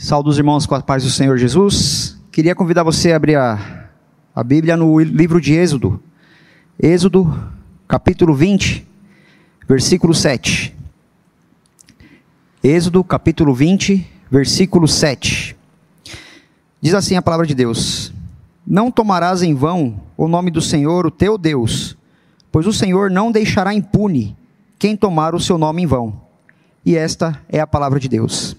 Saúde os irmãos com a paz do Senhor Jesus. Queria convidar você a abrir a, a Bíblia no livro de Êxodo. Êxodo, capítulo 20, versículo 7. Êxodo, capítulo 20, versículo 7. Diz assim a palavra de Deus: Não tomarás em vão o nome do Senhor, o teu Deus, pois o Senhor não deixará impune quem tomar o seu nome em vão. E esta é a palavra de Deus.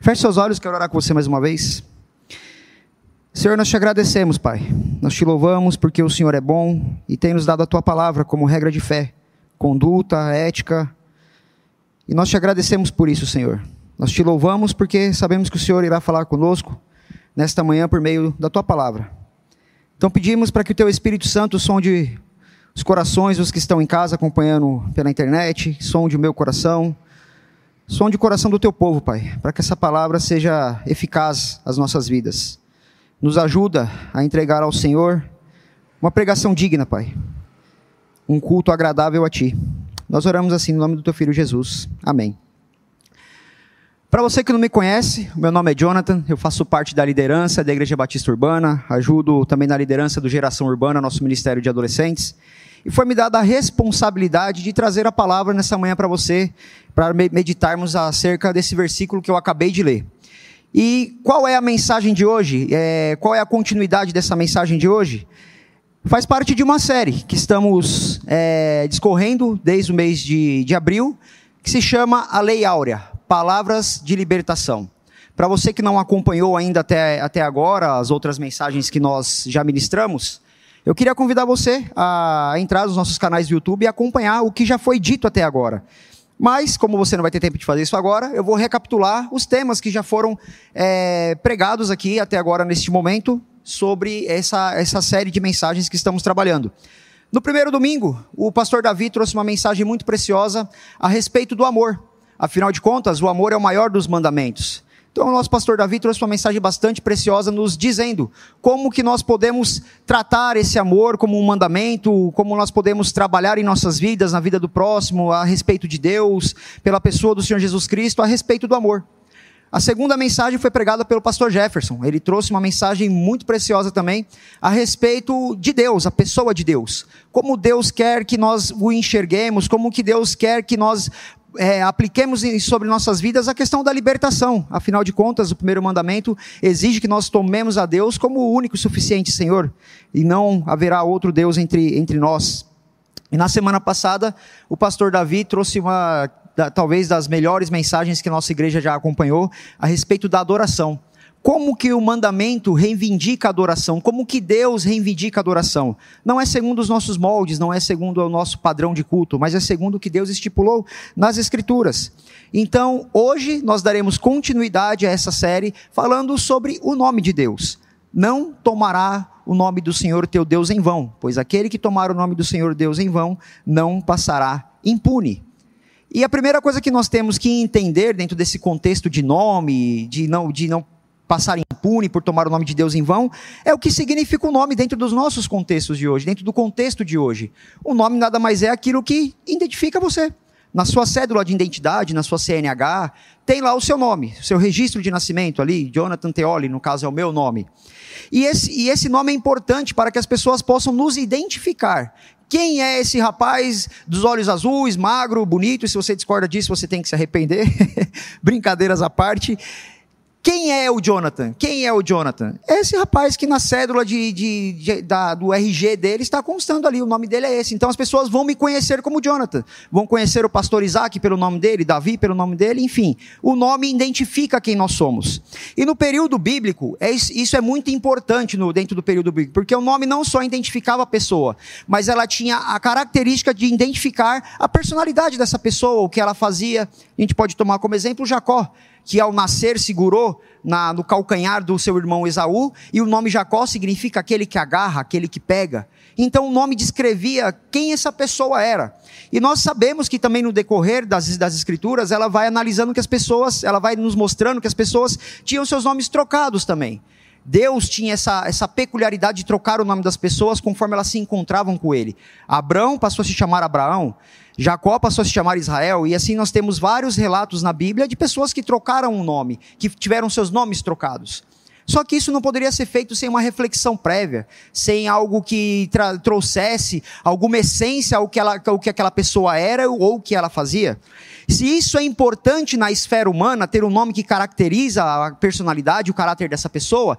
Feche seus olhos, quero orar com você mais uma vez. Senhor, nós te agradecemos, Pai. Nós te louvamos porque o Senhor é bom e tem nos dado a tua palavra como regra de fé, conduta, ética. E nós te agradecemos por isso, Senhor. Nós te louvamos porque sabemos que o Senhor irá falar conosco nesta manhã por meio da tua palavra. Então pedimos para que o teu Espírito Santo sonde os corações dos que estão em casa acompanhando pela internet, sonde o meu coração Sonde o coração do teu povo, Pai, para que essa palavra seja eficaz às nossas vidas. Nos ajuda a entregar ao Senhor uma pregação digna, Pai. Um culto agradável a Ti. Nós oramos assim no nome do Teu Filho Jesus. Amém. Para você que não me conhece, meu nome é Jonathan, eu faço parte da liderança da Igreja Batista Urbana, ajudo também na liderança do Geração Urbana, nosso Ministério de Adolescentes e foi me dada a responsabilidade de trazer a palavra nessa manhã para você, para meditarmos acerca desse versículo que eu acabei de ler. E qual é a mensagem de hoje? É, qual é a continuidade dessa mensagem de hoje? Faz parte de uma série que estamos é, discorrendo desde o mês de, de abril, que se chama A Lei Áurea Palavras de Libertação. Para você que não acompanhou ainda até, até agora as outras mensagens que nós já ministramos, eu queria convidar você a entrar nos nossos canais do YouTube e acompanhar o que já foi dito até agora. Mas, como você não vai ter tempo de fazer isso agora, eu vou recapitular os temas que já foram é, pregados aqui até agora, neste momento, sobre essa, essa série de mensagens que estamos trabalhando. No primeiro domingo, o pastor Davi trouxe uma mensagem muito preciosa a respeito do amor. Afinal de contas, o amor é o maior dos mandamentos. Então, o nosso pastor Davi trouxe uma mensagem bastante preciosa, nos dizendo como que nós podemos tratar esse amor como um mandamento, como nós podemos trabalhar em nossas vidas, na vida do próximo, a respeito de Deus, pela pessoa do Senhor Jesus Cristo, a respeito do amor. A segunda mensagem foi pregada pelo pastor Jefferson. Ele trouxe uma mensagem muito preciosa também a respeito de Deus, a pessoa de Deus. Como Deus quer que nós o enxerguemos, como que Deus quer que nós é, apliquemos sobre nossas vidas a questão da libertação. Afinal de contas, o primeiro mandamento exige que nós tomemos a Deus como o único e suficiente Senhor, e não haverá outro Deus entre, entre nós. E na semana passada, o pastor Davi trouxe uma, da, talvez das melhores mensagens que nossa igreja já acompanhou, a respeito da adoração. Como que o mandamento reivindica a adoração? Como que Deus reivindica a adoração? Não é segundo os nossos moldes, não é segundo o nosso padrão de culto, mas é segundo o que Deus estipulou nas Escrituras. Então, hoje nós daremos continuidade a essa série falando sobre o nome de Deus. Não tomará o nome do Senhor teu Deus em vão, pois aquele que tomar o nome do Senhor Deus em vão não passará impune. E a primeira coisa que nós temos que entender dentro desse contexto de nome, de não, de não passar impune por tomar o nome de Deus em vão, é o que significa o nome dentro dos nossos contextos de hoje, dentro do contexto de hoje. O nome nada mais é aquilo que identifica você. Na sua cédula de identidade, na sua CNH, tem lá o seu nome, o seu registro de nascimento ali, Jonathan Teoli, no caso é o meu nome. E esse, e esse nome é importante para que as pessoas possam nos identificar. Quem é esse rapaz dos olhos azuis, magro, bonito? E se você discorda disso, você tem que se arrepender. Brincadeiras à parte. Quem é o Jonathan? Quem é o Jonathan? É esse rapaz que na cédula de, de, de, da, do RG dele está constando ali, o nome dele é esse. Então as pessoas vão me conhecer como Jonathan. Vão conhecer o pastor Isaac pelo nome dele, Davi pelo nome dele, enfim. O nome identifica quem nós somos. E no período bíblico, é, isso é muito importante no, dentro do período bíblico, porque o nome não só identificava a pessoa, mas ela tinha a característica de identificar a personalidade dessa pessoa, o que ela fazia. A gente pode tomar como exemplo Jacó que ao nascer segurou na, no calcanhar do seu irmão Esaú, e o nome Jacó significa aquele que agarra, aquele que pega. Então o nome descrevia quem essa pessoa era. E nós sabemos que também no decorrer das, das escrituras, ela vai analisando que as pessoas, ela vai nos mostrando que as pessoas tinham seus nomes trocados também. Deus tinha essa, essa peculiaridade de trocar o nome das pessoas conforme elas se encontravam com ele. Abraão passou a se chamar Abraão, Jacó passou a se chamar Israel, e assim nós temos vários relatos na Bíblia de pessoas que trocaram o um nome, que tiveram seus nomes trocados. Só que isso não poderia ser feito sem uma reflexão prévia, sem algo que trouxesse alguma essência ao que, ela, ao que aquela pessoa era ou o que ela fazia. Se isso é importante na esfera humana, ter um nome que caracteriza a personalidade, o caráter dessa pessoa,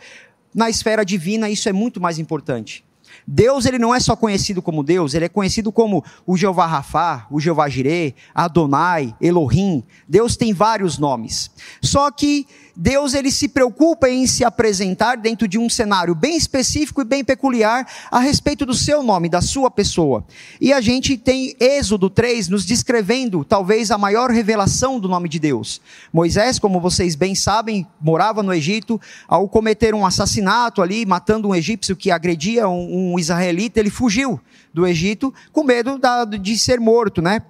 na esfera divina isso é muito mais importante. Deus ele não é só conhecido como Deus, ele é conhecido como o Jeová Rafá, o Jeová Jireh, Adonai, Elohim. Deus tem vários nomes. Só que Deus ele se preocupa em se apresentar dentro de um cenário bem específico e bem peculiar a respeito do seu nome, da sua pessoa. E a gente tem Êxodo 3 nos descrevendo talvez a maior revelação do nome de Deus. Moisés, como vocês bem sabem, morava no Egito, ao cometer um assassinato ali, matando um egípcio que agredia um, um israelita, ele fugiu do Egito com medo da, de ser morto, né?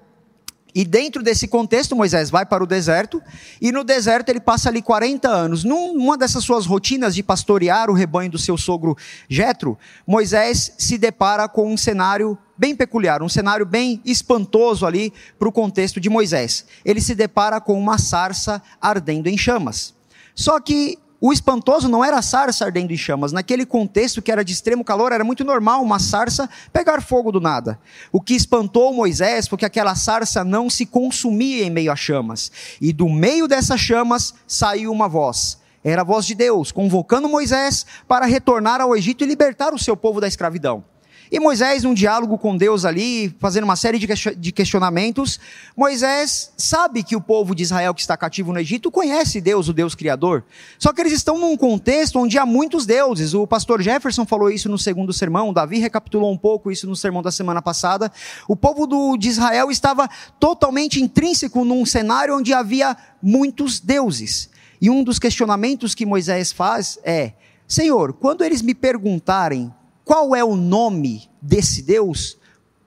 E dentro desse contexto, Moisés vai para o deserto, e no deserto ele passa ali 40 anos. Numa dessas suas rotinas de pastorear o rebanho do seu sogro Jetro, Moisés se depara com um cenário bem peculiar, um cenário bem espantoso ali para o contexto de Moisés. Ele se depara com uma sarça ardendo em chamas. Só que o espantoso não era a sarça ardendo em chamas. Naquele contexto que era de extremo calor, era muito normal uma sarça pegar fogo do nada. O que espantou Moisés foi que aquela sarça não se consumia em meio a chamas. E do meio dessas chamas saiu uma voz. Era a voz de Deus, convocando Moisés para retornar ao Egito e libertar o seu povo da escravidão. E Moisés, num diálogo com Deus ali, fazendo uma série de questionamentos, Moisés sabe que o povo de Israel que está cativo no Egito conhece Deus, o Deus Criador. Só que eles estão num contexto onde há muitos deuses. O pastor Jefferson falou isso no segundo sermão, Davi recapitulou um pouco isso no sermão da semana passada. O povo do, de Israel estava totalmente intrínseco num cenário onde havia muitos deuses. E um dos questionamentos que Moisés faz é: Senhor, quando eles me perguntarem qual é o nome desse Deus,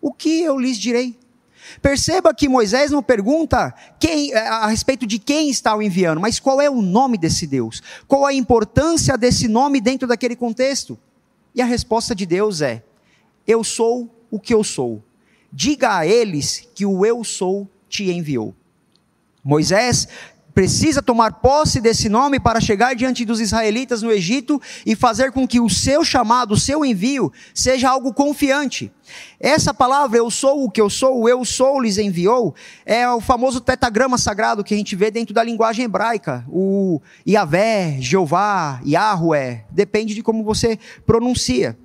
o que eu lhes direi? Perceba que Moisés não pergunta quem, eh, a respeito de quem está o enviando, mas qual é o nome desse Deus? Qual a importância desse nome dentro daquele contexto? E a resposta de Deus é: Eu sou o que eu sou. Diga a eles que o eu sou te enviou. Moisés precisa tomar posse desse nome para chegar diante dos israelitas no Egito e fazer com que o seu chamado, o seu envio, seja algo confiante. Essa palavra, eu sou o que eu sou, eu sou lhes enviou, é o famoso tetagrama sagrado que a gente vê dentro da linguagem hebraica. O Yahvé, Jeová, Yahweh, depende de como você pronuncia.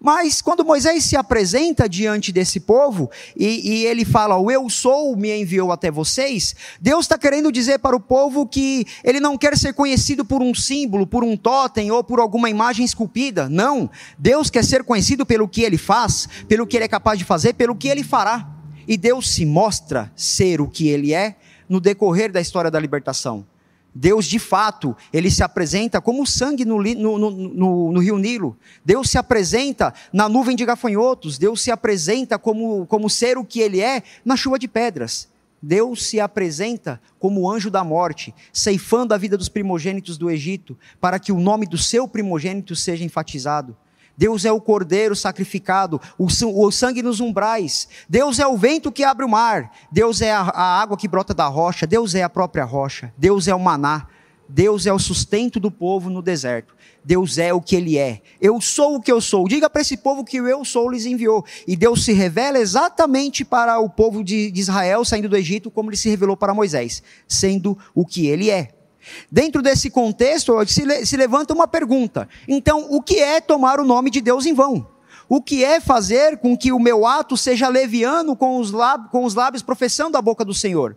Mas quando Moisés se apresenta diante desse povo e, e ele fala, o eu sou me enviou até vocês, Deus está querendo dizer para o povo que ele não quer ser conhecido por um símbolo, por um totem ou por alguma imagem esculpida. Não. Deus quer ser conhecido pelo que ele faz, pelo que ele é capaz de fazer, pelo que ele fará. E Deus se mostra ser o que ele é no decorrer da história da libertação. Deus, de fato, ele se apresenta como sangue no, no, no, no, rio Nilo. Deus se apresenta na nuvem de gafanhotos. Deus se apresenta como, como ser o que ele é na chuva de pedras. Deus se apresenta como anjo da morte, ceifando a vida dos primogênitos do Egito, para que o nome do seu primogênito seja enfatizado. Deus é o cordeiro sacrificado, o sangue nos umbrais. Deus é o vento que abre o mar. Deus é a, água que brota da rocha. Deus é a própria rocha. Deus é o maná. Deus é o sustento do povo no deserto. Deus é o que Ele é. Eu sou o que eu sou. Diga para esse povo que eu sou lhes enviou. E Deus se revela exatamente para o povo de Israel saindo do Egito, como Ele se revelou para Moisés, sendo o que Ele é. Dentro desse contexto, se, levanta uma pergunta. Então, o que é tomar o nome de Deus em vão? O que é fazer com que o meu ato seja leviano com os, lábios, com os lábios professando a boca do Senhor?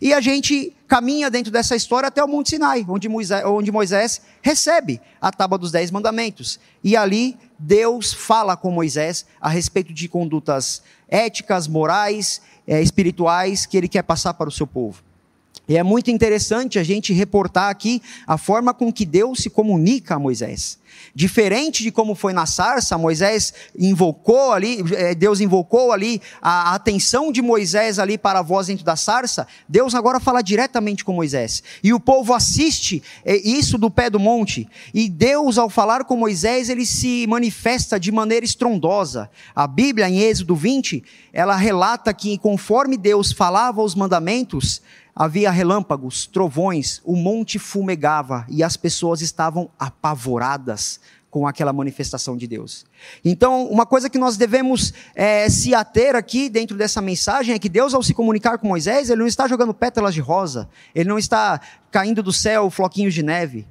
E a gente caminha dentro dessa história até o Monte Sinai, onde Moisés, onde Moisés, recebe a tábua dos Dez Mandamentos. E ali Deus fala com Moisés a respeito de condutas éticas, morais, é, espirituais que ele quer passar para o seu povo. E é muito interessante a gente reportar aqui a forma com que Deus se comunica a Moisés. Diferente de como foi na sarça, Moisés invocou ali, eh, Deus invocou ali a atenção de Moisés ali para a voz dentro da sarça, Deus agora fala diretamente com Moisés. E o povo assiste eh, isso do pé do monte. E Deus, ao falar com Moisés, ele se manifesta de maneira estrondosa. A Bíblia, em Êxodo 20, ela relata que conforme Deus falava os mandamentos, havia relâmpagos, trovões, o monte fumegava e as pessoas estavam apavoradas com aquela manifestação de Deus. Então, uma coisa que nós devemos é, se ater aqui dentro dessa mensagem é que Deus, ao se comunicar com Moisés, ele não está jogando pétalas de rosa, ele não está caindo do céu floquinhos de neve.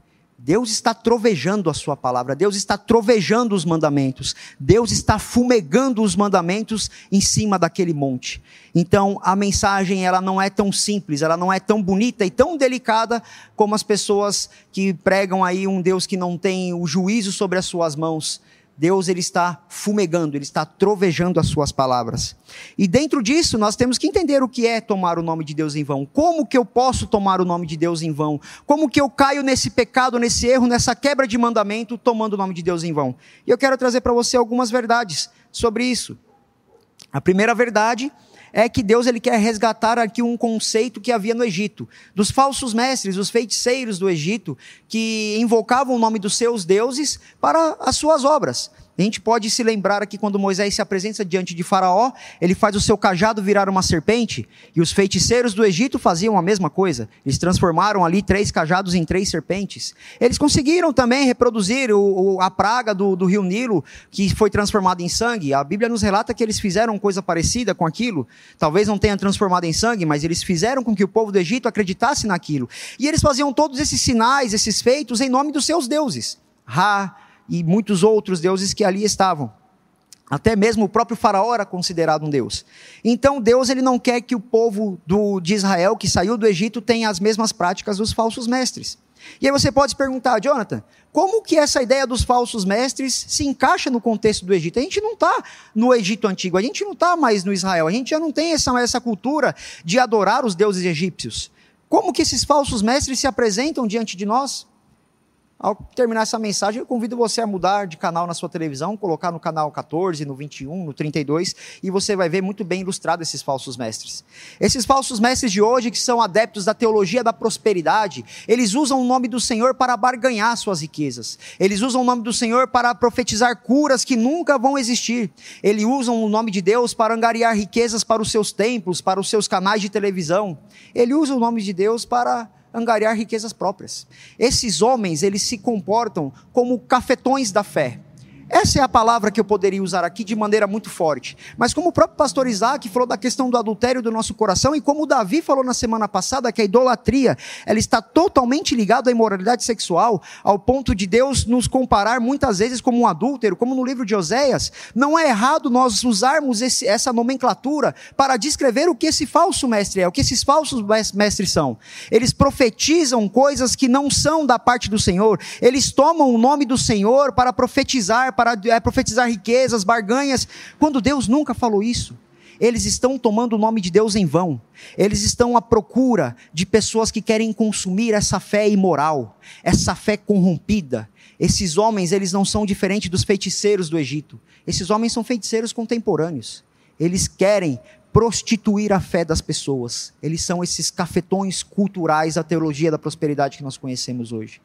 Deus está trovejando a sua palavra, Deus está trovejando os mandamentos, Deus está fumegando os mandamentos em cima daquele monte. Então, a mensagem ela não é tão simples, ela não é tão bonita e tão delicada como as pessoas que pregam aí um Deus que não tem o juízo sobre as suas mãos Deus ele está fumegando, ele está trovejando as suas palavras. E dentro disso, nós temos que entender o que é tomar o nome de Deus em vão. Como que eu posso tomar o nome de Deus em vão? Como que eu caio nesse pecado, nesse erro, nessa quebra de mandamento, tomando o nome de Deus em vão? E eu quero trazer para você algumas verdades sobre isso. A primeira verdade é que Deus ele quer resgatar aqui um conceito que havia no Egito, dos falsos mestres, os feiticeiros do Egito, que invocavam o nome dos seus deuses para as suas obras. A gente pode se lembrar aqui quando Moisés se apresenta diante de Faraó, ele faz o seu cajado virar uma serpente, e os feiticeiros do Egito faziam a mesma coisa. Eles transformaram ali três cajados em três serpentes. Eles conseguiram também reproduzir o, o, a praga do, do rio Nilo, que foi transformada em sangue. A Bíblia nos relata que eles fizeram coisa parecida com aquilo. Talvez não tenha transformado em sangue, mas eles fizeram com que o povo do Egito acreditasse naquilo. E eles faziam todos esses sinais, esses feitos, em nome dos seus deuses. Ra, e muitos outros deuses que ali estavam. Até mesmo o próprio faraó era considerado um deus. Então Deus ele não quer que o povo do, de Israel que saiu do Egito tenha as mesmas práticas dos falsos mestres. E aí você pode se perguntar, Jonathan, como que essa ideia dos falsos mestres se encaixa no contexto do Egito? A gente não está no Egito antigo, a gente não está mais no Israel, a gente já não tem essa, essa cultura de adorar os deuses egípcios. Como que esses falsos mestres se apresentam diante de nós? Ao terminar essa mensagem, eu convido você a mudar de canal na sua televisão, colocar no canal 14, no 21, no 32, e você vai ver muito bem ilustrado esses falsos mestres. Esses falsos mestres de hoje, que são adeptos da teologia da prosperidade, eles usam o nome do Senhor para barganhar suas riquezas. Eles usam o nome do Senhor para profetizar curas que nunca vão existir. Eles usam o nome de Deus para angariar riquezas para os seus templos, para os seus canais de televisão. Ele usa o nome de Deus para angariar riquezas próprias. Esses homens, eles se comportam como cafetões da fé. Essa é a palavra que eu poderia usar aqui de maneira muito forte. Mas como o próprio pastor Isaac falou da questão do adultério do nosso coração, e como o Davi falou na semana passada, que a idolatria ela está totalmente ligada à imoralidade sexual, ao ponto de Deus nos comparar muitas vezes como um adúltero, como no livro de Oséias, não é errado nós usarmos esse, essa nomenclatura para descrever o que esse falso mestre é, o que esses falsos mestres são. Eles profetizam coisas que não são da parte do Senhor, eles tomam o nome do Senhor para profetizar, para é, profetizar riquezas, barganhas, quando Deus nunca falou isso. Eles estão tomando o nome de Deus em vão. Eles estão à procura de pessoas que querem consumir essa fé imoral, essa fé corrompida. Esses homens, eles não são diferentes dos feiticeiros do Egito. Esses homens são feiticeiros contemporâneos. Eles querem prostituir a fé das pessoas. Eles são esses cafetões culturais da teologia da prosperidade que nós conhecemos hoje.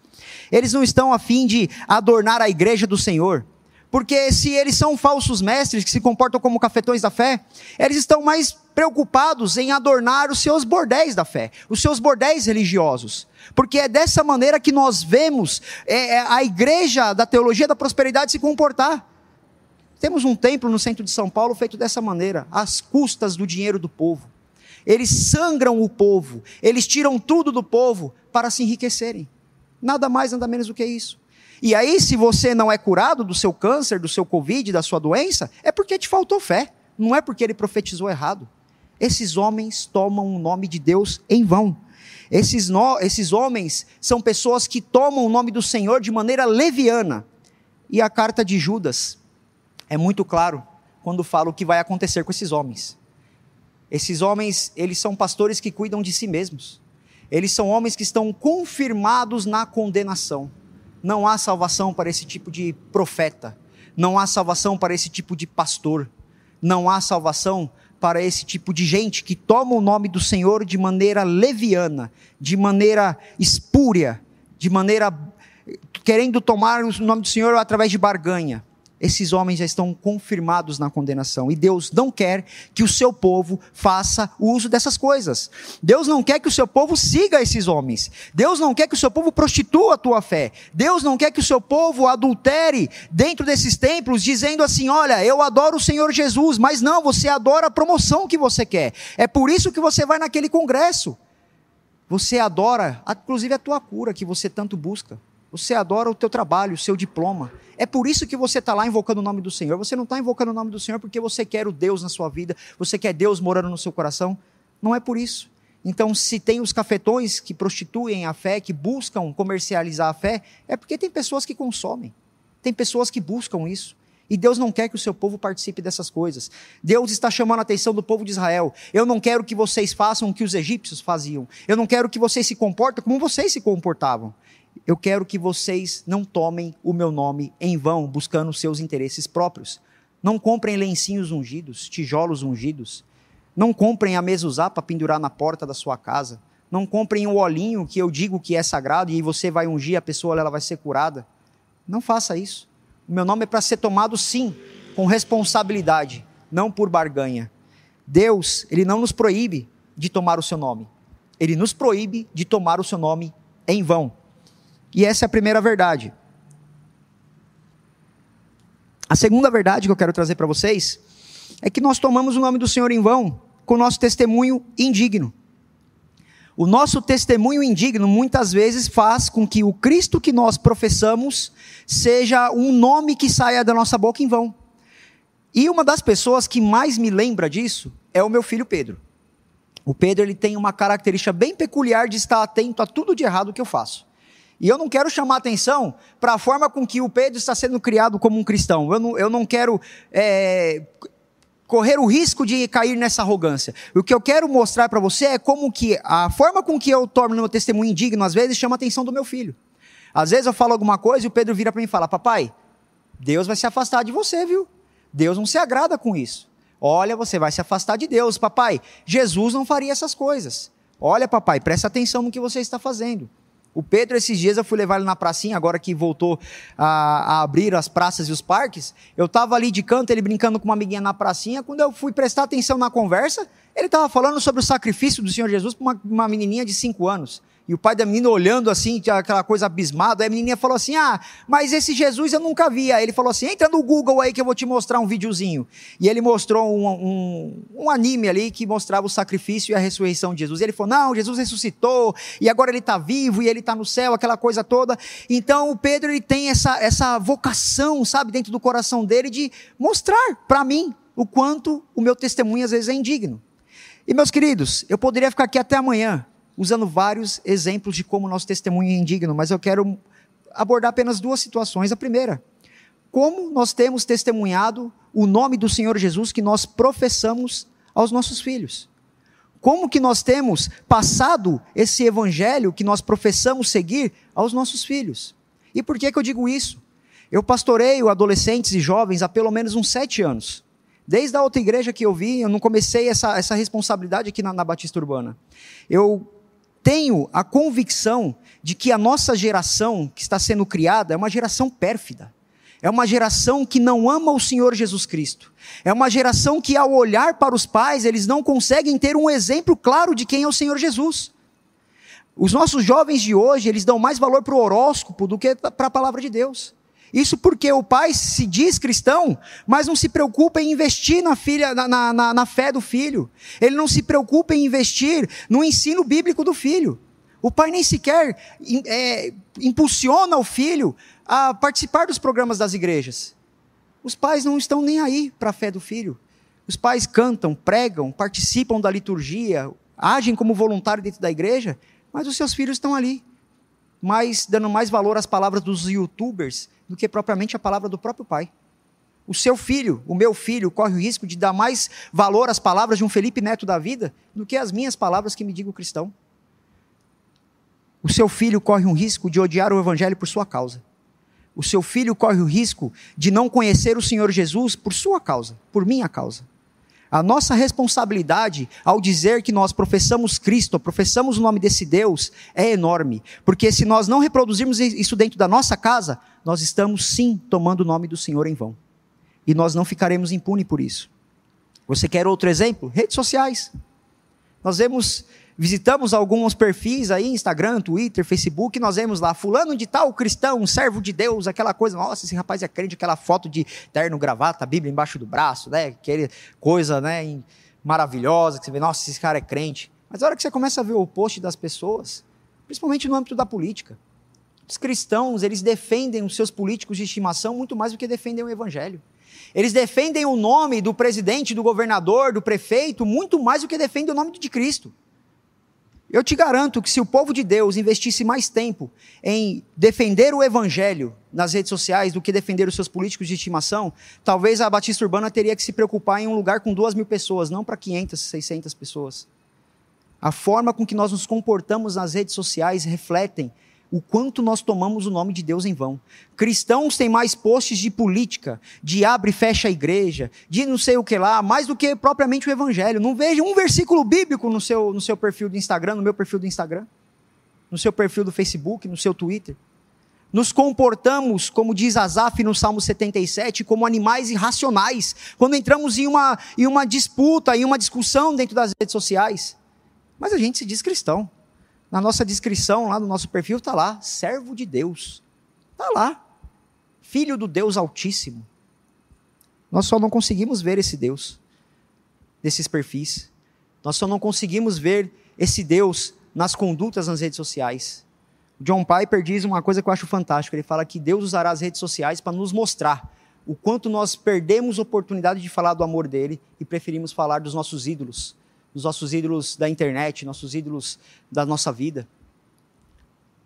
Eles não estão a fim de adornar a igreja do Senhor. Porque se eles são falsos mestres que se comportam como cafetões da fé, eles estão mais preocupados em adornar os seus bordéis da fé, os seus bordéis religiosos. Porque é dessa maneira que nós vemos é, é, a igreja da teologia da prosperidade se comportar. Temos um templo no centro de São Paulo feito dessa maneira, às custas do dinheiro do povo. Eles sangram o povo, eles tiram tudo do povo para se enriquecerem. Nada mais, nada menos do que isso. E aí, se você não é curado do seu câncer, do seu Covid, da sua doença, é porque te faltou fé, não é porque ele profetizou errado. Esses homens tomam o nome de Deus em vão. Esses, no, esses homens são pessoas que tomam o nome do Senhor de maneira leviana. E a carta de Judas é muito claro quando fala o que vai acontecer com esses homens. Esses homens, eles são pastores que cuidam de si mesmos. eles são homens que estão confirmados na condenação. Não há salvação para esse tipo de profeta, não há salvação para esse tipo de pastor, não há salvação para esse tipo de gente que toma o nome do Senhor de maneira leviana, de maneira espúria, de maneira querendo tomar o nome do Senhor através de barganha esses homens já estão confirmados na condenação. E Deus não quer que o seu povo faça uso dessas coisas. Deus não quer que o seu povo siga esses homens. Deus não quer que o seu povo prostitua a tua fé. Deus não quer que o seu povo adultere dentro desses templos, dizendo assim: olha, eu adoro o Senhor Jesus, mas não, você adora a promoção que você quer. É por isso que você vai naquele congresso. Você adora, inclusive, a tua cura que você tanto busca. Você adora o teu trabalho, o seu diploma. É por isso que você está lá invocando o nome do Senhor. Você não está invocando o nome do Senhor porque você quer o Deus na sua vida, você quer Deus morando no seu coração. Não é por isso. Então, se tem os cafetões que prostituem a fé, que buscam comercializar a fé, é porque tem pessoas que consomem. Tem pessoas que buscam isso. E Deus não quer que o seu povo participe dessas coisas. Deus está chamando a atenção do povo de Israel. Eu não quero que vocês façam o que os egípcios faziam. Eu não quero que vocês se comportem como vocês se comportavam eu quero que vocês não tomem o meu nome em vão, buscando seus interesses próprios. Não comprem lencinhos ungidos, tijolos ungidos. Não comprem a mesa para pendurar na porta da sua casa. Não comprem o um olhinho que eu digo que é sagrado e você vai ungir a pessoa, ela vai ser curada. Não faça isso. O meu nome é para ser tomado sim, com responsabilidade, não por barganha. Deus, ele não nos proíbe de tomar o seu nome. Ele nos proíbe de tomar o seu nome em vão. E essa é a primeira verdade. A segunda verdade que eu quero trazer para vocês é que nós tomamos o nome do Senhor em vão com o nosso testemunho indigno. O nosso testemunho indigno muitas vezes faz com que o Cristo que nós professamos seja um nome que saia da nossa boca em vão. E uma das pessoas que mais me lembra disso é o meu filho Pedro. O Pedro ele tem uma característica bem peculiar de estar atento a tudo de errado que eu faço. E eu não quero chamar atenção para a forma com que o Pedro está sendo criado como um cristão. Eu não, eu não quero é, correr o risco de cair nessa arrogância. O que eu quero mostrar para você é como que a forma com que eu torno meu testemunho indigno, às vezes, chama a atenção do meu filho. Às vezes eu falo alguma coisa e o Pedro vira para mim e fala: Papai, Deus vai se afastar de você, viu? Deus não se agrada com isso. Olha, você vai se afastar de Deus. Papai, Jesus não faria essas coisas. Olha, papai, presta atenção no que você está fazendo. O Pedro, esses dias, eu fui levar ele na pracinha, agora que voltou a, a abrir as praças e os parques. Eu estava ali de canto, ele brincando com uma amiguinha na pracinha. Quando eu fui prestar atenção na conversa, ele estava falando sobre o sacrifício do Senhor Jesus para uma, uma menininha de 5 anos. E o pai da menina olhando assim, aquela coisa abismada. Aí a menininha falou assim: Ah, mas esse Jesus eu nunca vi. Aí ele falou assim: Entra no Google aí que eu vou te mostrar um videozinho. E ele mostrou um, um, um anime ali que mostrava o sacrifício e a ressurreição de Jesus. E ele falou: Não, Jesus ressuscitou e agora ele está vivo e ele está no céu, aquela coisa toda. Então o Pedro ele tem essa, essa vocação, sabe, dentro do coração dele de mostrar para mim o quanto o meu testemunho às vezes é indigno. E meus queridos, eu poderia ficar aqui até amanhã usando vários exemplos de como nosso testemunho é indigno, mas eu quero abordar apenas duas situações. A primeira, como nós temos testemunhado o nome do Senhor Jesus que nós professamos aos nossos filhos. Como que nós temos passado esse evangelho que nós professamos seguir aos nossos filhos? E por que, que eu digo isso? Eu pastoreio adolescentes e jovens há pelo menos uns sete anos. Desde a outra igreja que eu vi, eu não comecei essa, essa responsabilidade aqui na, na Batista Urbana. Eu tenho a convicção de que a nossa geração que está sendo criada é uma geração pérfida. É uma geração que não ama o Senhor Jesus Cristo. É uma geração que, ao olhar para os pais, eles não conseguem ter um exemplo claro de quem é o Senhor Jesus. Os nossos jovens de hoje, eles dão mais valor para o horóscopo do que para a palavra de Deus. Isso porque o pai se diz cristão, mas não se preocupa em investir na, filha, na, na, na fé do filho. Ele não se preocupa em investir no ensino bíblico do filho. O pai nem sequer é, impulsiona o filho a participar dos programas das igrejas. Os pais não estão nem aí para a fé do filho. Os pais cantam, pregam, participam da liturgia, agem como voluntário dentro da igreja, mas os seus filhos estão ali, mais dando mais valor às palavras dos youtubers do que propriamente a palavra do próprio pai. O seu filho, o meu filho, corre o risco de dar mais valor às palavras de um Felipe Neto da vida do que as minhas palavras que me digo cristão. o seu filho corre um risco de odiar o evangelho por sua causa. O seu filho corre o risco de não conhecer o Senhor Jesus por sua causa, por minha causa. A nossa responsabilidade ao dizer que nós professamos Cristo, professamos o nome desse Deus, é enorme. Porque se nós não reproduzirmos isso dentro da nossa casa, nós estamos sim tomando o nome do Senhor em vão. E nós não ficaremos impunes por isso. Você quer outro exemplo? Redes sociais. Nós vemos visitamos alguns perfis aí, Instagram, Twitter, Facebook, nós vemos lá, fulano de tal, cristão, servo de Deus, aquela coisa, nossa, esse rapaz é crente, aquela foto de terno, gravata, Bíblia embaixo do braço, né, aquela coisa, né, maravilhosa, que você vê, nossa, esse cara é crente. Mas a hora que você começa a ver o post das pessoas, principalmente no âmbito da política, os cristãos, eles defendem os seus políticos de estimação muito mais do que defendem o evangelho. Eles defendem o nome do presidente, do governador, do prefeito, muito mais do que defendem o nome de Cristo. Eu te garanto que se o povo de Deus investisse mais tempo em defender o evangelho nas redes sociais do que defender os seus políticos de estimação, talvez a Batista Urbana teria que se preocupar em um lugar com duas mil pessoas, não para 500, 600 pessoas. A forma com que nós nos comportamos nas redes sociais refletem o quanto nós tomamos o nome de Deus em vão. Cristãos têm mais posts de política, de abre e fecha a igreja, de não sei o que lá, mais do que propriamente o evangelho. Não vejo um versículo bíblico no seu, no seu perfil do Instagram, no meu perfil do Instagram, no seu perfil do Facebook, no seu Twitter. Nos comportamos, como diz Asaf no Salmo 77, como animais irracionais, quando entramos em uma, em uma disputa, em uma discussão dentro das redes sociais. Mas a gente se diz cristão. Na nossa descrição, lá no nosso perfil, está lá, servo de Deus. Está lá. Filho do Deus Altíssimo. Nós só não conseguimos ver esse Deus nesses perfis. Nós só não conseguimos ver esse Deus nas condutas nas redes sociais. O John Piper diz uma coisa que eu acho fantástica. Ele fala que Deus usará as redes sociais para nos mostrar o quanto nós perdemos oportunidade de falar do amor dele e preferimos falar dos nossos ídolos, os nossos ídolos da internet, nossos ídolos da nossa vida.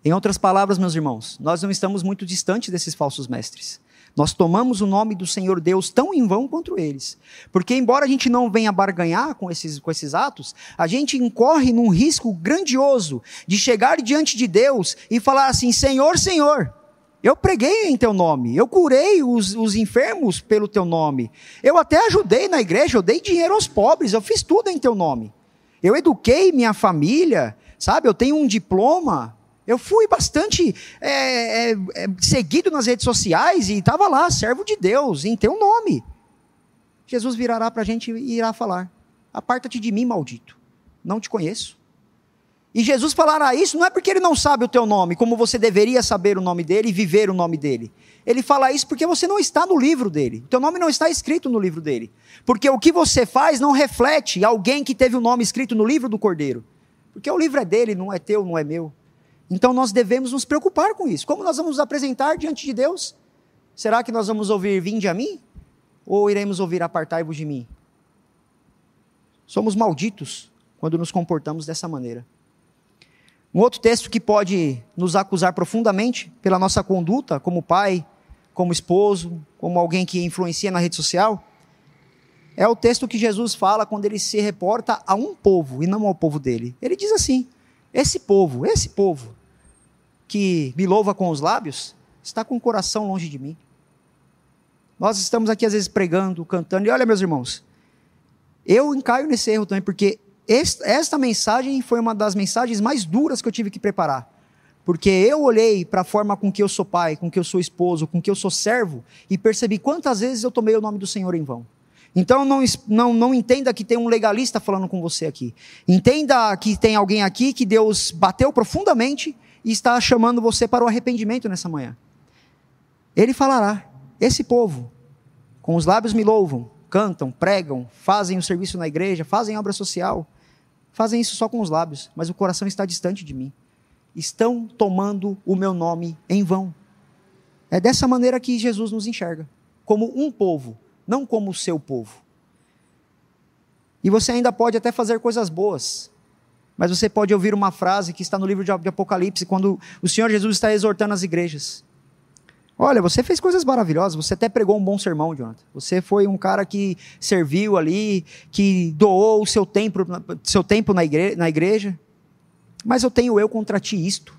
Em outras palavras, meus irmãos, nós não estamos muito distantes desses falsos mestres. Nós tomamos o nome do Senhor Deus tão em vão quanto eles. Porque, embora a gente não venha barganhar com esses, com esses atos, a gente incorre num risco grandioso de chegar diante de Deus e falar assim: Senhor, Senhor, eu preguei em teu nome, eu curei os, os enfermos pelo teu nome, eu até ajudei na igreja, eu dei dinheiro aos pobres, eu fiz tudo em teu nome. Eu eduquei minha família, sabe? Eu tenho um diploma. Eu fui bastante é, é, é, seguido nas redes sociais e estava lá, servo de Deus, em teu nome. Jesus virará para a gente e irá falar: Aparta-te de mim, maldito, não te conheço. E Jesus falará isso não é porque ele não sabe o teu nome, como você deveria saber o nome dele e viver o nome dele. Ele fala isso porque você não está no livro dele. O teu nome não está escrito no livro dele. Porque o que você faz não reflete alguém que teve o nome escrito no livro do Cordeiro. Porque o livro é dele, não é teu, não é meu. Então nós devemos nos preocupar com isso. Como nós vamos nos apresentar diante de Deus? Será que nós vamos ouvir vinde a mim? Ou iremos ouvir apartai-vos de mim? Somos malditos quando nos comportamos dessa maneira. Um outro texto que pode nos acusar profundamente pela nossa conduta como pai, como esposo, como alguém que influencia na rede social, é o texto que Jesus fala quando ele se reporta a um povo e não ao povo dele. Ele diz assim: Esse povo, esse povo que me louva com os lábios, está com o coração longe de mim. Nós estamos aqui às vezes pregando, cantando, e olha, meus irmãos, eu encaio nesse erro também, porque esta mensagem foi uma das mensagens mais duras que eu tive que preparar. Porque eu olhei para a forma com que eu sou pai, com que eu sou esposo, com que eu sou servo, e percebi quantas vezes eu tomei o nome do Senhor em vão. Então não, não, não entenda que tem um legalista falando com você aqui. Entenda que tem alguém aqui que Deus bateu profundamente e está chamando você para o arrependimento nessa manhã. Ele falará: Esse povo, com os lábios me louvam, cantam, pregam, fazem o serviço na igreja, fazem obra social, fazem isso só com os lábios, mas o coração está distante de mim. Estão tomando o meu nome em vão. É dessa maneira que Jesus nos enxerga, como um povo, não como o seu povo. E você ainda pode até fazer coisas boas, mas você pode ouvir uma frase que está no livro de Apocalipse, quando o Senhor Jesus está exortando as igrejas. Olha, você fez coisas maravilhosas, você até pregou um bom sermão, Jonathan. Você foi um cara que serviu ali, que doou o seu tempo, seu tempo na, igreja, na igreja. Mas eu tenho eu contra ti isto.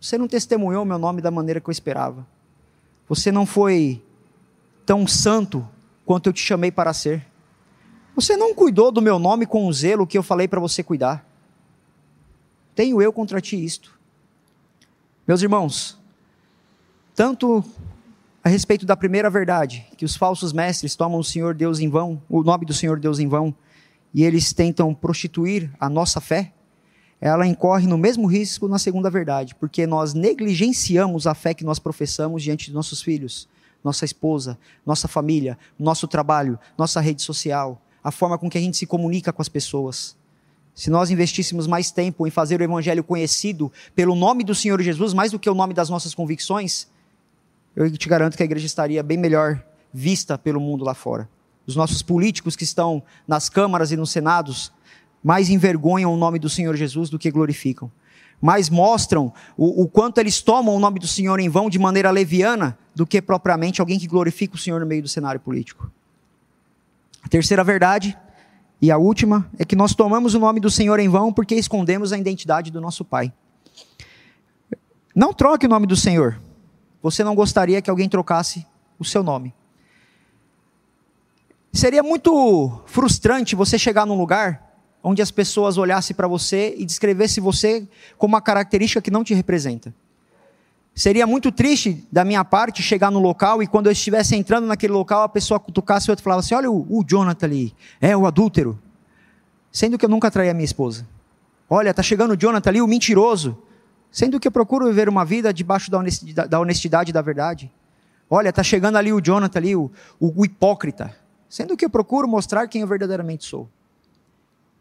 Você não testemunhou meu nome da maneira que eu esperava. Você não foi tão santo quanto eu te chamei para ser. Você não cuidou do meu nome com o zelo que eu falei para você cuidar. Tenho eu contra ti isto. Meus irmãos, tanto a respeito da primeira verdade, que os falsos mestres tomam o Senhor Deus em vão, o nome do Senhor Deus em vão, e eles tentam prostituir a nossa fé, ela incorre no mesmo risco na segunda verdade, porque nós negligenciamos a fé que nós professamos diante de nossos filhos, nossa esposa, nossa família, nosso trabalho, nossa rede social, a forma com que a gente se comunica com as pessoas. Se nós investíssemos mais tempo em fazer o evangelho conhecido pelo nome do Senhor Jesus, mais do que o nome das nossas convicções, eu te garanto que a igreja estaria bem melhor vista pelo mundo lá fora. Os nossos políticos que estão nas câmaras e nos senados mais envergonham o nome do Senhor Jesus do que glorificam. Mais mostram o, o, quanto eles tomam o nome do Senhor em vão de maneira leviana do que propriamente alguém que glorifica o Senhor no meio do cenário político. A terceira verdade e a última é que nós tomamos o nome do Senhor em vão porque escondemos a identidade do nosso Pai. Não troque o nome do Senhor. Você não gostaria que alguém trocasse o seu nome. Seria muito frustrante você chegar num lugar onde as pessoas olhassem para você e descrevessem você como uma característica que não te representa. Seria muito triste da minha parte chegar no local e quando eu estivesse entrando naquele local, a pessoa cutucasse e outra falava assim: Olha o, o Jonathan ali, é o adúltero. Sendo que eu nunca traí a minha esposa. Olha, tá chegando o Jonathan ali, o mentiroso. Sendo que eu procuro viver uma vida debaixo da honestidade, da honestidade da verdade. Olha, tá chegando ali o Jonathan ali, o, o, o hipócrita. Sendo que eu procuro mostrar quem eu verdadeiramente sou.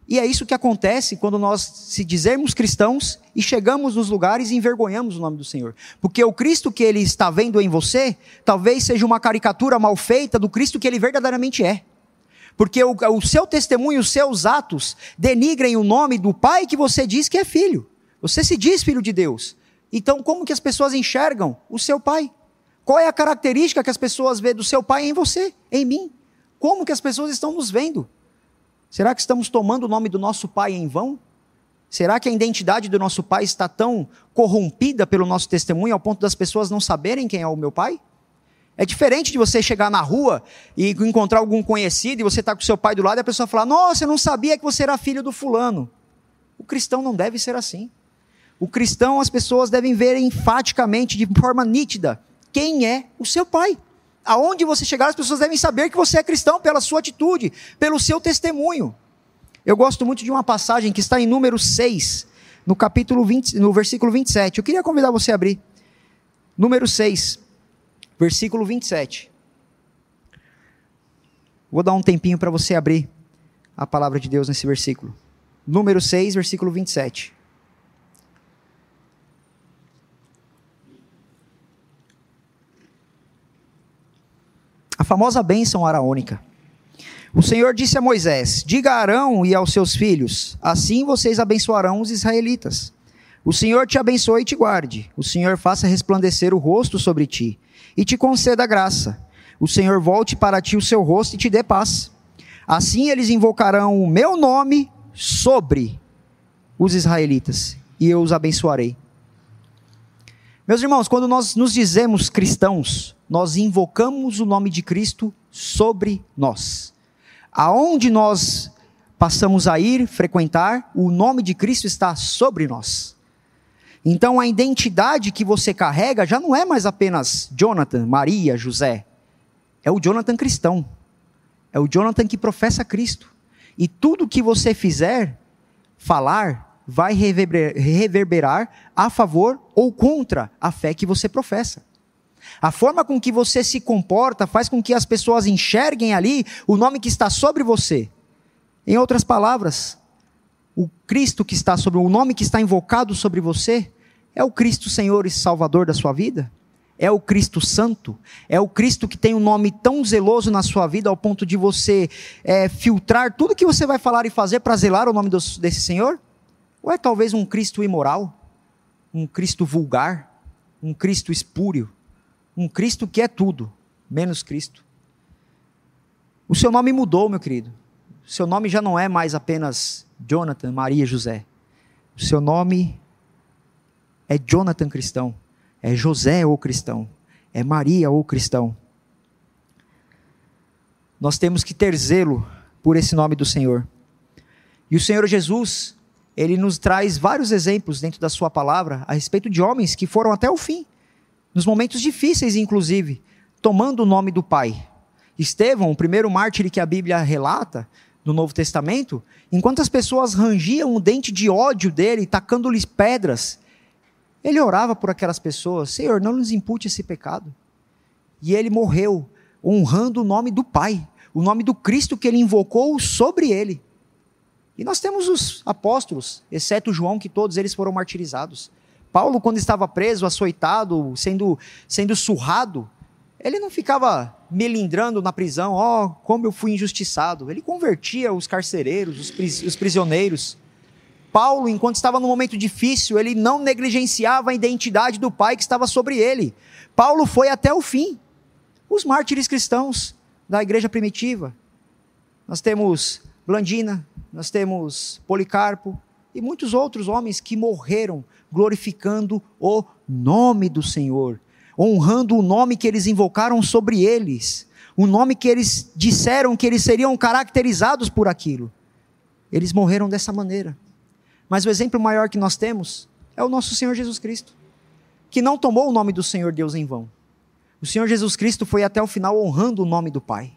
E é isso que acontece quando nós se dizemos cristãos e chegamos nos lugares e envergonhamos o nome do Senhor. Porque o Cristo que ele está vendo em você, talvez seja uma caricatura mal feita do Cristo que ele verdadeiramente é. Porque o, o seu testemunho, os seus atos, denigrem o nome do Pai que você diz que é filho. Você se diz filho de Deus. Então, como que as pessoas enxergam o seu Pai? Qual é a característica que as pessoas vê do seu Pai em você, em mim? Como que as pessoas estão nos vendo? Será que estamos tomando o nome do nosso pai em vão? Será que a identidade do nosso pai está tão corrompida pelo nosso testemunho ao ponto das pessoas não saberem quem é o meu pai? É diferente de você chegar na rua e encontrar algum conhecido e você está com seu pai do lado e a pessoa falar: Nossa, eu não sabia que você era filho do fulano. O cristão não deve ser assim. O cristão, as pessoas devem ver enfaticamente, de forma nítida, quem é o seu pai aonde você chegar, as pessoas devem saber que você é cristão pela sua atitude, pelo seu testemunho. Eu gosto muito de uma passagem que está em número 6, no capítulo 20, no versículo 27. Eu queria convidar você a abrir. Número 6, versículo 27. Vou dar um tempinho para você abrir a palavra de Deus nesse versículo. Número 6, versículo 27. A famosa bênção araônica. O Senhor disse a Moisés: Diga a Arão e aos seus filhos: Assim vocês abençoarão os israelitas. O Senhor te abençoe e te guarde. O Senhor faça resplandecer o rosto sobre ti e te conceda graça. O Senhor volte para ti o seu rosto e te dê paz. Assim eles invocarão o meu nome sobre os israelitas e eu os abençoarei. Meus irmãos, quando nós nos dizemos cristãos, nós invocamos o nome de Cristo sobre nós. Aonde nós passamos a ir, frequentar, o nome de Cristo está sobre nós. Então a identidade que você carrega já não é mais apenas Jonathan, Maria, José. É o Jonathan cristão. É o Jonathan que professa Cristo. E tudo que você fizer, falar, vai reverberar a favor ou contra a fé que você professa. A forma com que você se comporta faz com que as pessoas enxerguem ali o nome que está sobre você. Em outras palavras, o Cristo que está sobre o nome que está invocado sobre você é o Cristo Senhor e Salvador da sua vida? É o Cristo Santo? É o Cristo que tem um nome tão zeloso na sua vida ao ponto de você é, filtrar tudo que você vai falar e fazer para zelar o nome desse Senhor? Ou é talvez um Cristo imoral? Um Cristo vulgar? Um Cristo espúrio? Um Cristo que é tudo, menos Cristo? O seu nome mudou, meu querido. O seu nome já não é mais apenas Jonathan, Maria, José. O seu nome é Jonathan cristão, é José ou cristão, é Maria ou cristão. Nós temos que ter zelo por esse nome do Senhor. E o Senhor Jesus, ele nos traz vários exemplos dentro da sua palavra a respeito de homens que foram até o fim, nos momentos difíceis, inclusive, tomando o nome do Pai. Estevão, o primeiro mártir que a Bíblia relata no Novo Testamento, enquanto as pessoas rangiam o dente de ódio dele, tacando-lhes pedras, ele orava por aquelas pessoas: Senhor, não nos impute esse pecado. E ele morreu honrando o nome do Pai, o nome do Cristo que ele invocou sobre ele. E nós temos os apóstolos, exceto João, que todos eles foram martirizados. Paulo, quando estava preso, açoitado, sendo, sendo surrado, ele não ficava melindrando na prisão, ó, oh, como eu fui injustiçado. Ele convertia os carcereiros, os, pris os prisioneiros. Paulo, enquanto estava num momento difícil, ele não negligenciava a identidade do Pai que estava sobre ele. Paulo foi até o fim. Os mártires cristãos da igreja primitiva. Nós temos Blandina, nós temos Policarpo e muitos outros homens que morreram glorificando o nome do Senhor, honrando o nome que eles invocaram sobre eles, o nome que eles disseram que eles seriam caracterizados por aquilo. Eles morreram dessa maneira. Mas o exemplo maior que nós temos é o nosso Senhor Jesus Cristo, que não tomou o nome do Senhor Deus em vão. O Senhor Jesus Cristo foi até o final honrando o nome do Pai.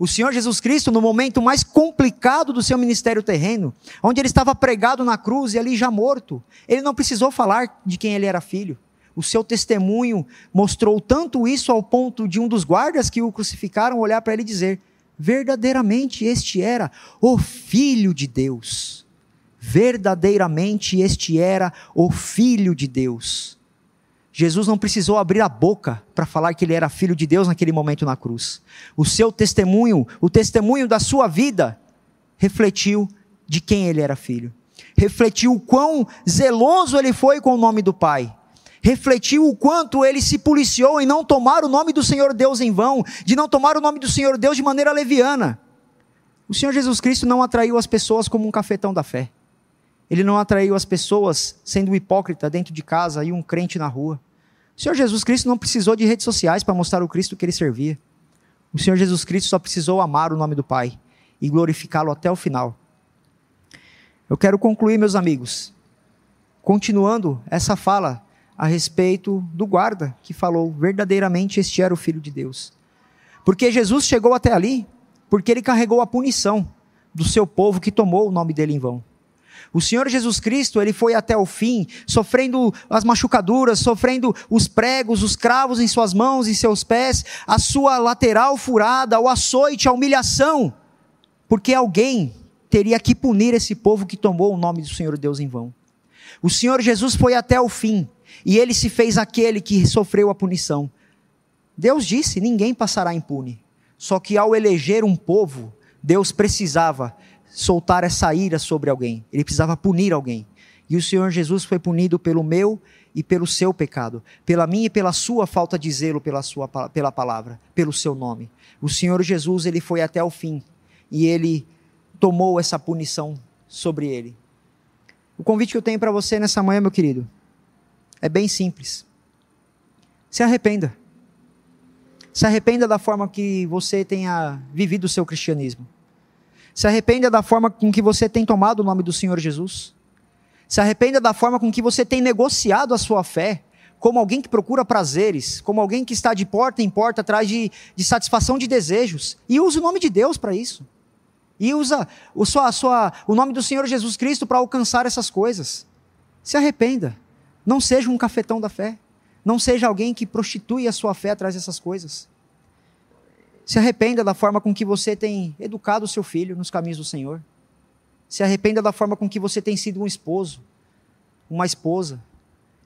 O Senhor Jesus Cristo, no momento mais complicado do seu ministério terreno, onde ele estava pregado na cruz e ali já morto, ele não precisou falar de quem ele era filho. O seu testemunho mostrou tanto isso ao ponto de um dos guardas que o crucificaram olhar para ele e dizer: verdadeiramente este era o Filho de Deus. Verdadeiramente este era o Filho de Deus. Jesus não precisou abrir a boca para falar que ele era filho de Deus naquele momento na cruz. O seu testemunho, o testemunho da sua vida, refletiu de quem ele era filho. Refletiu o quão zeloso ele foi com o nome do Pai refletiu o quanto ele se policiou em não tomar o nome do Senhor Deus em vão, de não tomar o nome do Senhor Deus de maneira leviana. O Senhor Jesus Cristo não atraiu as pessoas como um cafetão da fé. Ele não atraiu as pessoas sendo hipócrita dentro de casa e um crente na rua. O Senhor Jesus Cristo não precisou de redes sociais para mostrar o Cristo que ele servia. O Senhor Jesus Cristo só precisou amar o nome do Pai e glorificá-lo até o final. Eu quero concluir, meus amigos, continuando essa fala a respeito do guarda que falou: verdadeiramente este era o Filho de Deus. Porque Jesus chegou até ali, porque ele carregou a punição do seu povo que tomou o nome dele em vão. O Senhor Jesus Cristo, ele foi até o fim, sofrendo as machucaduras, sofrendo os pregos, os cravos em suas mãos e seus pés, a sua lateral furada, o açoite, a humilhação, porque alguém teria que punir esse povo que tomou o nome do Senhor Deus em vão. O Senhor Jesus foi até o fim, e ele se fez aquele que sofreu a punição. Deus disse: ninguém passará impune. Só que ao eleger um povo, Deus precisava soltar essa ira sobre alguém, ele precisava punir alguém. E o Senhor Jesus foi punido pelo meu e pelo seu pecado, pela minha e pela sua falta de zelo pela, sua, pela palavra, pelo seu nome. O Senhor Jesus, ele foi até o fim e ele tomou essa punição sobre ele. O convite que eu tenho para você nessa manhã, meu querido, é bem simples. Se arrependa. Se arrependa da forma que você tenha vivido o seu cristianismo. Se arrependa da forma com que você tem tomado o nome do Senhor Jesus. Se arrependa da forma com que você tem negociado a sua fé, como alguém que procura prazeres, como alguém que está de porta em porta atrás de, de satisfação de desejos. E use o nome de Deus para isso. E usa o, sua, sua, o nome do Senhor Jesus Cristo para alcançar essas coisas. Se arrependa. Não seja um cafetão da fé. Não seja alguém que prostitui a sua fé atrás dessas coisas. Se arrependa da forma com que você tem educado o seu filho nos caminhos do Senhor. Se arrependa da forma com que você tem sido um esposo, uma esposa.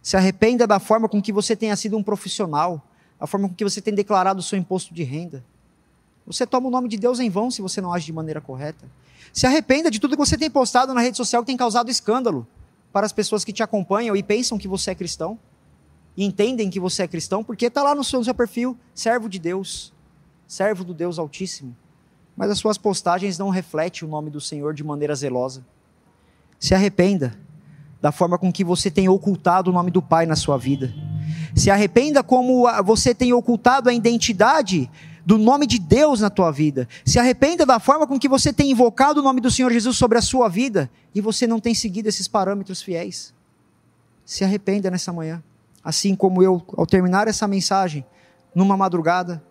Se arrependa da forma com que você tenha sido um profissional, a forma com que você tem declarado o seu imposto de renda. Você toma o nome de Deus em vão se você não age de maneira correta. Se arrependa de tudo que você tem postado na rede social que tem causado escândalo para as pessoas que te acompanham e pensam que você é cristão, e entendem que você é cristão, porque está lá no seu, no seu perfil, servo de Deus, servo do Deus Altíssimo. Mas as suas postagens não refletem o nome do Senhor de maneira zelosa. Se arrependa, da forma com que você tem ocultado o nome do Pai na sua vida. Se arrependa como você tem ocultado a identidade do nome de Deus na tua vida. Se arrependa da forma com que você tem invocado o nome do Senhor Jesus sobre a sua vida e você não tem seguido esses parâmetros fiéis. Se arrependa nessa manhã. Assim como eu, ao terminar essa mensagem, numa madrugada,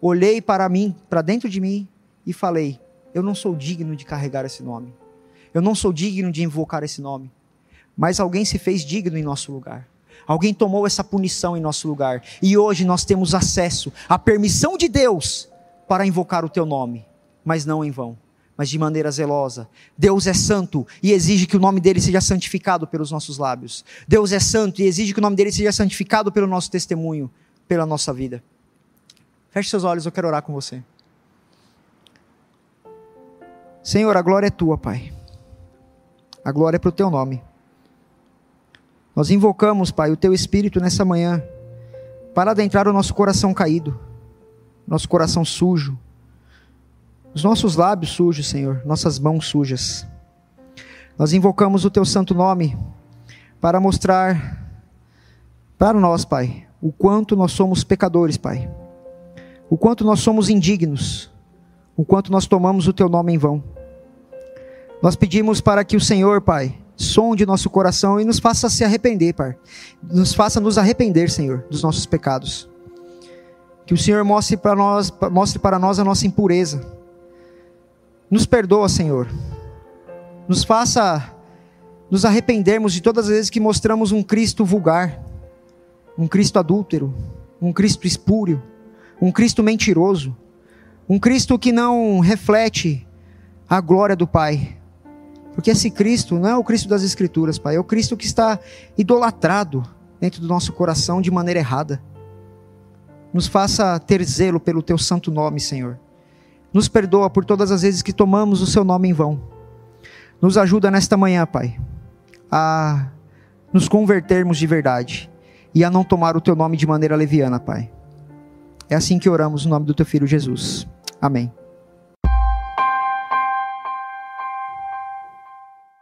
olhei para mim, para dentro de mim e falei: Eu não sou digno de carregar esse nome. Eu não sou digno de invocar esse nome. Mas alguém se fez digno em nosso lugar. Alguém tomou essa punição em nosso lugar. E hoje nós temos acesso à permissão de Deus para invocar o teu nome, mas não em vão, mas de maneira zelosa. Deus é santo e exige que o nome dele seja santificado pelos nossos lábios. Deus é santo e exige que o nome dele seja santificado pelo nosso testemunho, pela nossa vida. Feche seus olhos, eu quero orar com você. Senhor, a glória é tua, Pai. A glória é para o teu nome. Nós invocamos, Pai, o Teu Espírito nessa manhã, para adentrar o nosso coração caído, nosso coração sujo, os nossos lábios sujos, Senhor, nossas mãos sujas. Nós invocamos o Teu santo nome para mostrar para nós, Pai, o quanto nós somos pecadores, Pai, o quanto nós somos indignos, o quanto nós tomamos o Teu nome em vão. Nós pedimos para que o Senhor, Pai, sonde nosso coração e nos faça se arrepender, Pai. Nos faça nos arrepender, Senhor, dos nossos pecados. Que o Senhor mostre para nós, mostre para nós a nossa impureza. Nos perdoa, Senhor. Nos faça nos arrependermos de todas as vezes que mostramos um Cristo vulgar, um Cristo adúltero, um Cristo espúrio, um Cristo mentiroso, um Cristo que não reflete a glória do Pai, porque esse Cristo não é o Cristo das Escrituras, Pai, é o Cristo que está idolatrado dentro do nosso coração de maneira errada. Nos faça ter zelo pelo teu santo nome, Senhor. Nos perdoa por todas as vezes que tomamos o seu nome em vão. Nos ajuda nesta manhã, Pai, a nos convertermos de verdade e a não tomar o teu nome de maneira leviana, Pai. É assim que oramos no nome do teu filho Jesus. Amém.